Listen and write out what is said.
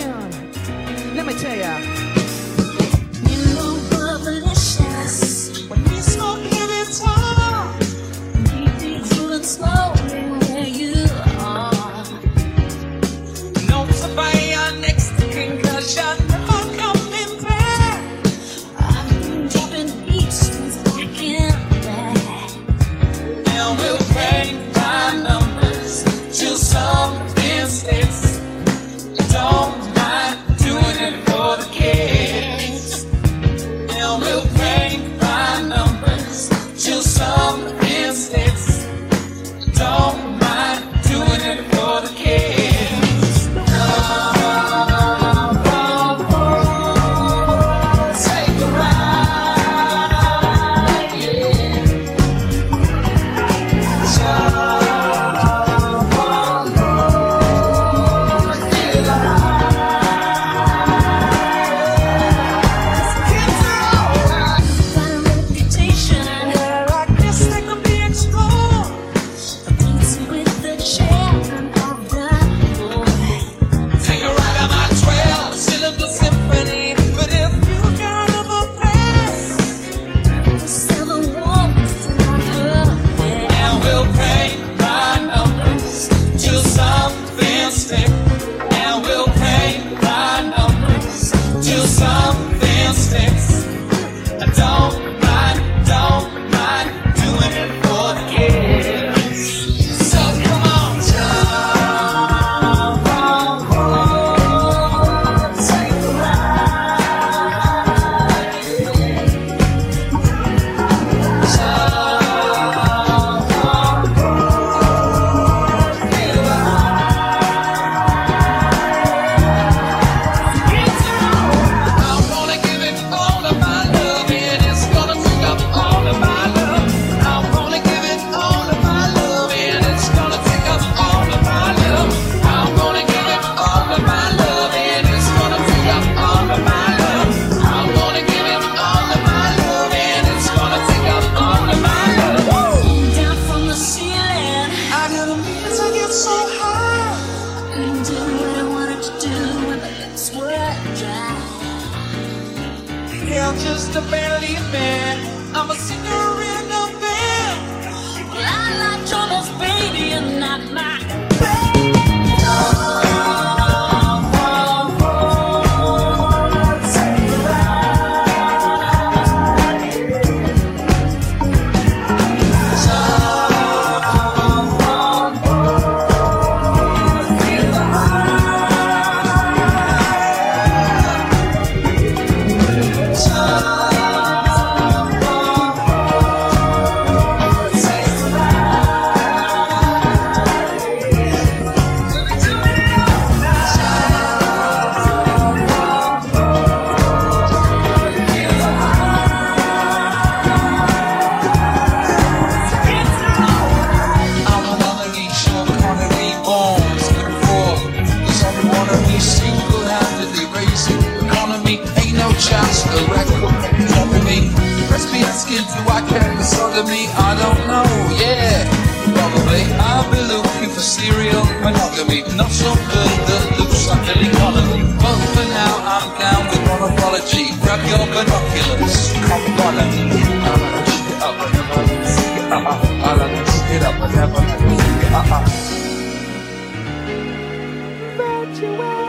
in. Let me tell ya. You know, revolution. just a barely man. I'm a singer no chance to record what me. Press me asking, do I care for me. I don't know, yeah, probably. I've looking for serial monogamy, not something that looks like an economy. But for now, I'm down with monopolity. Grab your binoculars, come on and. Uh-huh. Uh-huh. I'll pick it uh-huh. up,